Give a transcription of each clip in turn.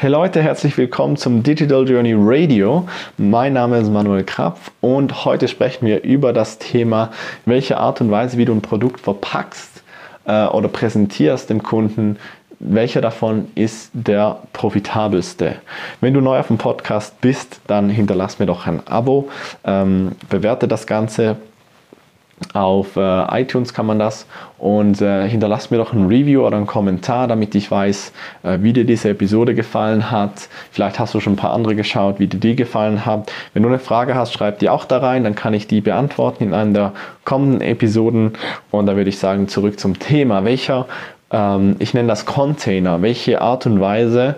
Hey Leute, herzlich willkommen zum Digital Journey Radio. Mein Name ist Manuel Krapf und heute sprechen wir über das Thema, welche Art und Weise, wie du ein Produkt verpackst äh, oder präsentierst dem Kunden, welcher davon ist der profitabelste. Wenn du neu auf dem Podcast bist, dann hinterlass mir doch ein Abo, ähm, bewerte das Ganze, auf äh, iTunes kann man das und äh, hinterlass mir doch ein Review oder einen Kommentar, damit ich weiß, äh, wie dir diese Episode gefallen hat. Vielleicht hast du schon ein paar andere geschaut, wie dir die gefallen hat. Wenn du eine Frage hast, schreib die auch da rein, dann kann ich die beantworten in einer der kommenden Episoden. Und da würde ich sagen, zurück zum Thema. Welcher, ähm, ich nenne das Container, welche Art und Weise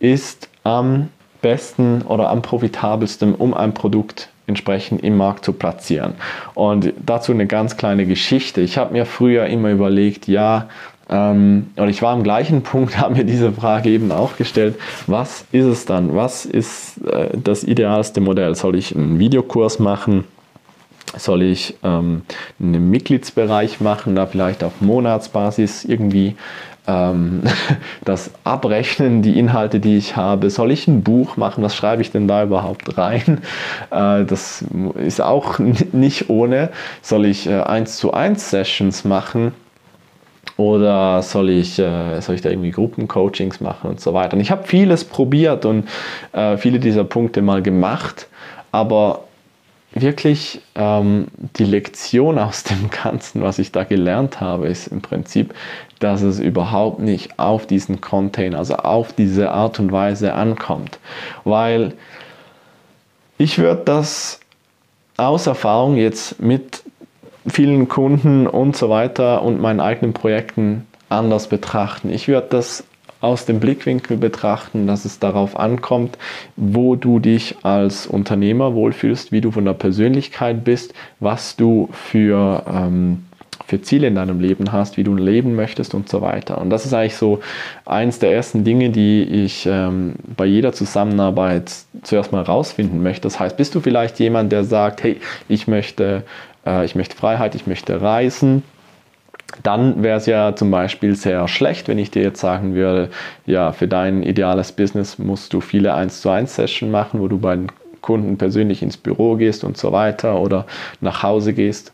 ist am besten oder am profitabelsten, um ein Produkt entsprechend im Markt zu platzieren. Und dazu eine ganz kleine Geschichte. Ich habe mir früher immer überlegt, ja, ähm, und ich war am gleichen Punkt, habe mir diese Frage eben auch gestellt, was ist es dann? Was ist äh, das idealste Modell? Soll ich einen Videokurs machen? Soll ich ähm, einen Mitgliedsbereich machen, da vielleicht auf Monatsbasis irgendwie das Abrechnen, die Inhalte, die ich habe. Soll ich ein Buch machen? Was schreibe ich denn da überhaupt rein? Äh, das ist auch nicht ohne. Soll ich äh, 1 zu 1 Sessions machen? Oder soll ich, äh, soll ich da irgendwie Gruppencoachings machen und so weiter? Und ich habe vieles probiert und viele dieser Punkte mal gemacht, aber wirklich ähm, die Lektion aus dem Ganzen, was ich da gelernt habe, ist im Prinzip, dass es überhaupt nicht auf diesen Container, also auf diese Art und Weise ankommt. Weil ich würde das aus Erfahrung jetzt mit vielen Kunden und so weiter und meinen eigenen Projekten anders betrachten. Ich würde das aus dem Blickwinkel betrachten, dass es darauf ankommt, wo du dich als Unternehmer wohlfühlst, wie du von der Persönlichkeit bist, was du für, ähm, für Ziele in deinem Leben hast, wie du leben möchtest und so weiter. Und das ist eigentlich so eins der ersten Dinge, die ich ähm, bei jeder Zusammenarbeit zuerst mal rausfinden möchte. Das heißt, bist du vielleicht jemand, der sagt, hey, ich möchte, äh, ich möchte Freiheit, ich möchte reisen, dann wäre es ja zum Beispiel sehr schlecht, wenn ich dir jetzt sagen würde, ja, für dein ideales Business musst du viele 1 zu 1 Sessions machen, wo du bei den Kunden persönlich ins Büro gehst und so weiter oder nach Hause gehst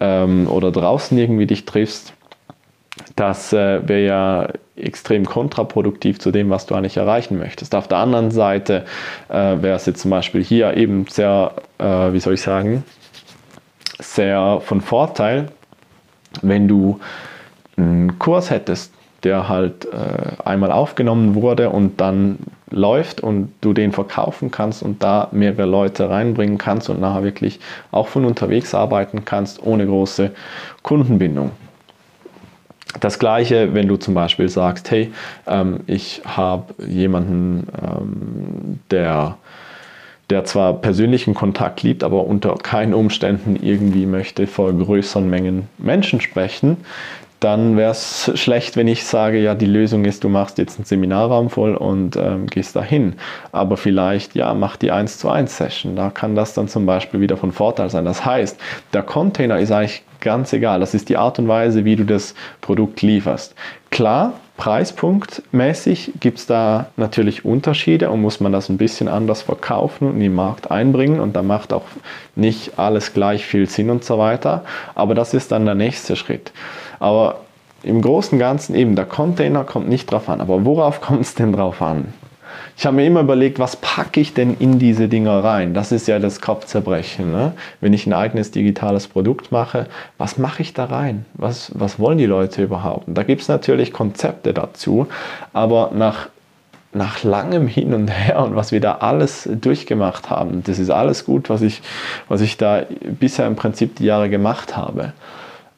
ähm, oder draußen irgendwie dich triffst. Das äh, wäre ja extrem kontraproduktiv zu dem, was du eigentlich erreichen möchtest. Auf der anderen Seite äh, wäre es jetzt zum Beispiel hier eben sehr, äh, wie soll ich sagen, sehr von Vorteil, wenn du einen Kurs hättest, der halt äh, einmal aufgenommen wurde und dann läuft und du den verkaufen kannst und da mehrere Leute reinbringen kannst und nachher wirklich auch von unterwegs arbeiten kannst, ohne große Kundenbindung. Das gleiche, wenn du zum Beispiel sagst, hey, ähm, ich habe jemanden, ähm, der der zwar persönlichen Kontakt liebt, aber unter keinen Umständen irgendwie möchte vor größeren Mengen Menschen sprechen, dann wäre es schlecht, wenn ich sage, ja, die Lösung ist, du machst jetzt einen Seminarraum voll und ähm, gehst dahin. Aber vielleicht, ja, mach die 1 zu 1 Session. Da kann das dann zum Beispiel wieder von Vorteil sein. Das heißt, der Container ist eigentlich ganz egal. Das ist die Art und Weise, wie du das Produkt lieferst. Klar, Preispunktmäßig gibt es da natürlich Unterschiede und muss man das ein bisschen anders verkaufen und in den Markt einbringen und da macht auch nicht alles gleich viel Sinn und so weiter. Aber das ist dann der nächste Schritt. Aber im Großen und Ganzen eben, der Container kommt nicht drauf an. Aber worauf kommt es denn drauf an? Ich habe mir immer überlegt, was packe ich denn in diese Dinger rein? Das ist ja das Kopfzerbrechen. Ne? Wenn ich ein eigenes digitales Produkt mache, was mache ich da rein? Was, was wollen die Leute überhaupt? Und da gibt es natürlich Konzepte dazu, aber nach nach langem Hin und Her und was wir da alles durchgemacht haben, das ist alles gut, was ich, was ich da bisher im Prinzip die Jahre gemacht habe.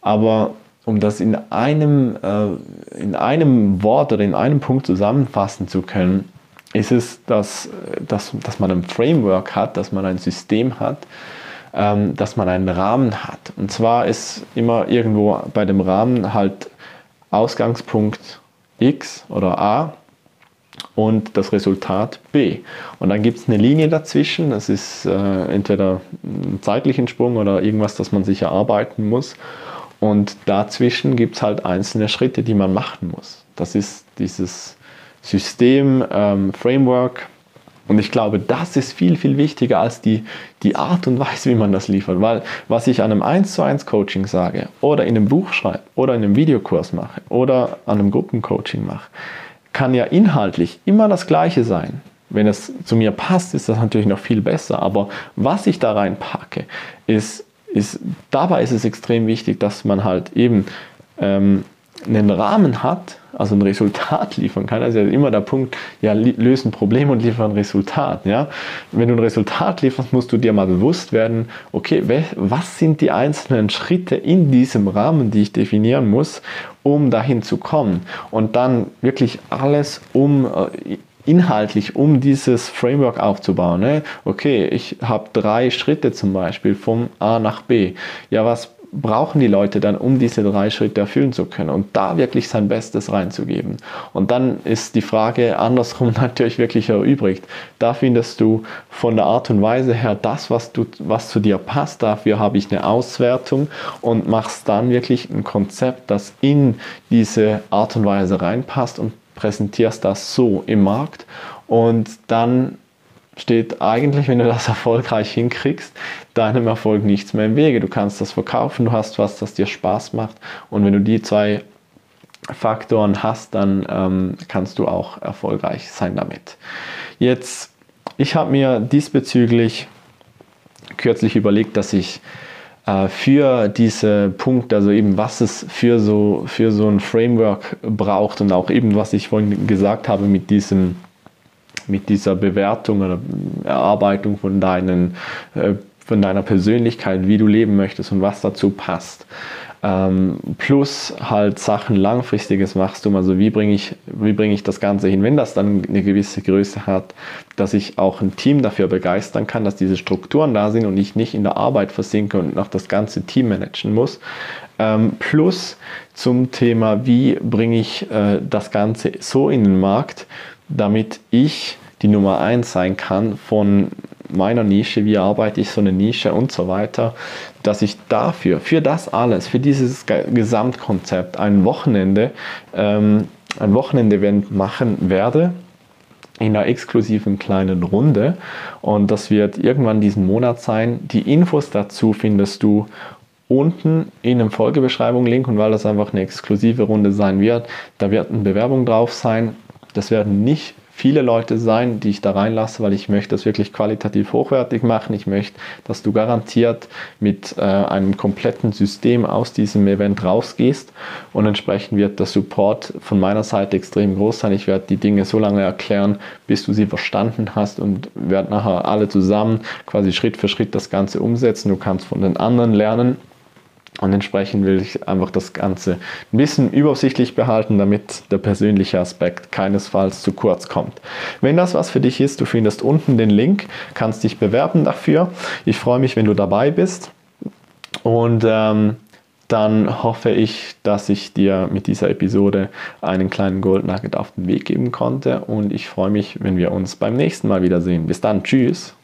Aber um das in einem, äh, in einem Wort oder in einem Punkt zusammenfassen zu können, ist es, dass, dass, dass man ein Framework hat, dass man ein System hat, ähm, dass man einen Rahmen hat. Und zwar ist immer irgendwo bei dem Rahmen halt Ausgangspunkt X oder A und das Resultat B. Und dann gibt es eine Linie dazwischen, das ist äh, entweder ein zeitlichen Sprung oder irgendwas, das man sich erarbeiten muss. Und dazwischen gibt es halt einzelne Schritte, die man machen muss. Das ist dieses System, ähm, Framework. Und ich glaube, das ist viel, viel wichtiger als die, die Art und Weise, wie man das liefert. Weil was ich an einem 1 zu 1 Coaching sage oder in einem Buch schreibe oder in einem Videokurs mache oder an einem Gruppencoaching mache, kann ja inhaltlich immer das gleiche sein. Wenn es zu mir passt, ist das natürlich noch viel besser. Aber was ich da reinpacke, ist, ist dabei ist es extrem wichtig, dass man halt eben ähm, einen Rahmen hat, also ein Resultat liefern kann. Also immer der Punkt, ja, lösen Problem und liefern Resultat. Ja? Wenn du ein Resultat lieferst, musst du dir mal bewusst werden, okay, was sind die einzelnen Schritte in diesem Rahmen, die ich definieren muss, um dahin zu kommen. Und dann wirklich alles um äh, inhaltlich, um dieses Framework aufzubauen. Ne? Okay, ich habe drei Schritte zum Beispiel vom A nach B. Ja, was brauchen die Leute dann, um diese drei Schritte erfüllen zu können und da wirklich sein Bestes reinzugeben. Und dann ist die Frage andersrum natürlich wirklich erübrigt. Da findest du von der Art und Weise her das, was, du, was zu dir passt. Dafür habe ich eine Auswertung und machst dann wirklich ein Konzept, das in diese Art und Weise reinpasst und präsentierst das so im Markt und dann steht eigentlich, wenn du das erfolgreich hinkriegst, deinem Erfolg nichts mehr im Wege. Du kannst das verkaufen, du hast was, das dir Spaß macht und wenn du die zwei Faktoren hast, dann ähm, kannst du auch erfolgreich sein damit. Jetzt, ich habe mir diesbezüglich kürzlich überlegt, dass ich äh, für diese Punkte, also eben was es für so, für so ein Framework braucht und auch eben, was ich vorhin gesagt habe mit diesem mit dieser Bewertung oder Erarbeitung von, deinen, äh, von deiner Persönlichkeit, wie du leben möchtest und was dazu passt. Ähm, plus halt Sachen langfristiges Wachstum, also wie bringe ich, wie bringe ich das Ganze hin, wenn das dann eine gewisse Größe hat, dass ich auch ein Team dafür begeistern kann, dass diese Strukturen da sind und ich nicht in der Arbeit versinke und noch das ganze Team managen muss. Ähm, plus zum Thema, wie bringe ich äh, das Ganze so in den Markt, damit ich die Nummer 1 sein kann von meiner Nische, wie arbeite ich so eine Nische und so weiter, dass ich dafür, für das alles, für dieses Gesamtkonzept ein Wochenende, ähm, ein Wochenende-Event machen werde, in einer exklusiven kleinen Runde und das wird irgendwann diesen Monat sein. Die Infos dazu findest du unten in einem Folgebeschreibung-Link und weil das einfach eine exklusive Runde sein wird, da wird eine Bewerbung drauf sein. Das werden nicht viele Leute sein, die ich da reinlasse, weil ich möchte das wirklich qualitativ hochwertig machen. Ich möchte, dass du garantiert mit äh, einem kompletten System aus diesem Event rausgehst und entsprechend wird der Support von meiner Seite extrem groß sein. Ich werde die Dinge so lange erklären, bis du sie verstanden hast und werde nachher alle zusammen quasi Schritt für Schritt das Ganze umsetzen. Du kannst von den anderen lernen und entsprechend will ich einfach das Ganze ein bisschen übersichtlich behalten, damit der persönliche Aspekt keinesfalls zu kurz kommt. Wenn das was für dich ist, du findest unten den Link, kannst dich bewerben dafür. Ich freue mich, wenn du dabei bist. Und ähm, dann hoffe ich, dass ich dir mit dieser Episode einen kleinen Gold auf den Weg geben konnte. Und ich freue mich, wenn wir uns beim nächsten Mal wiedersehen. Bis dann, tschüss.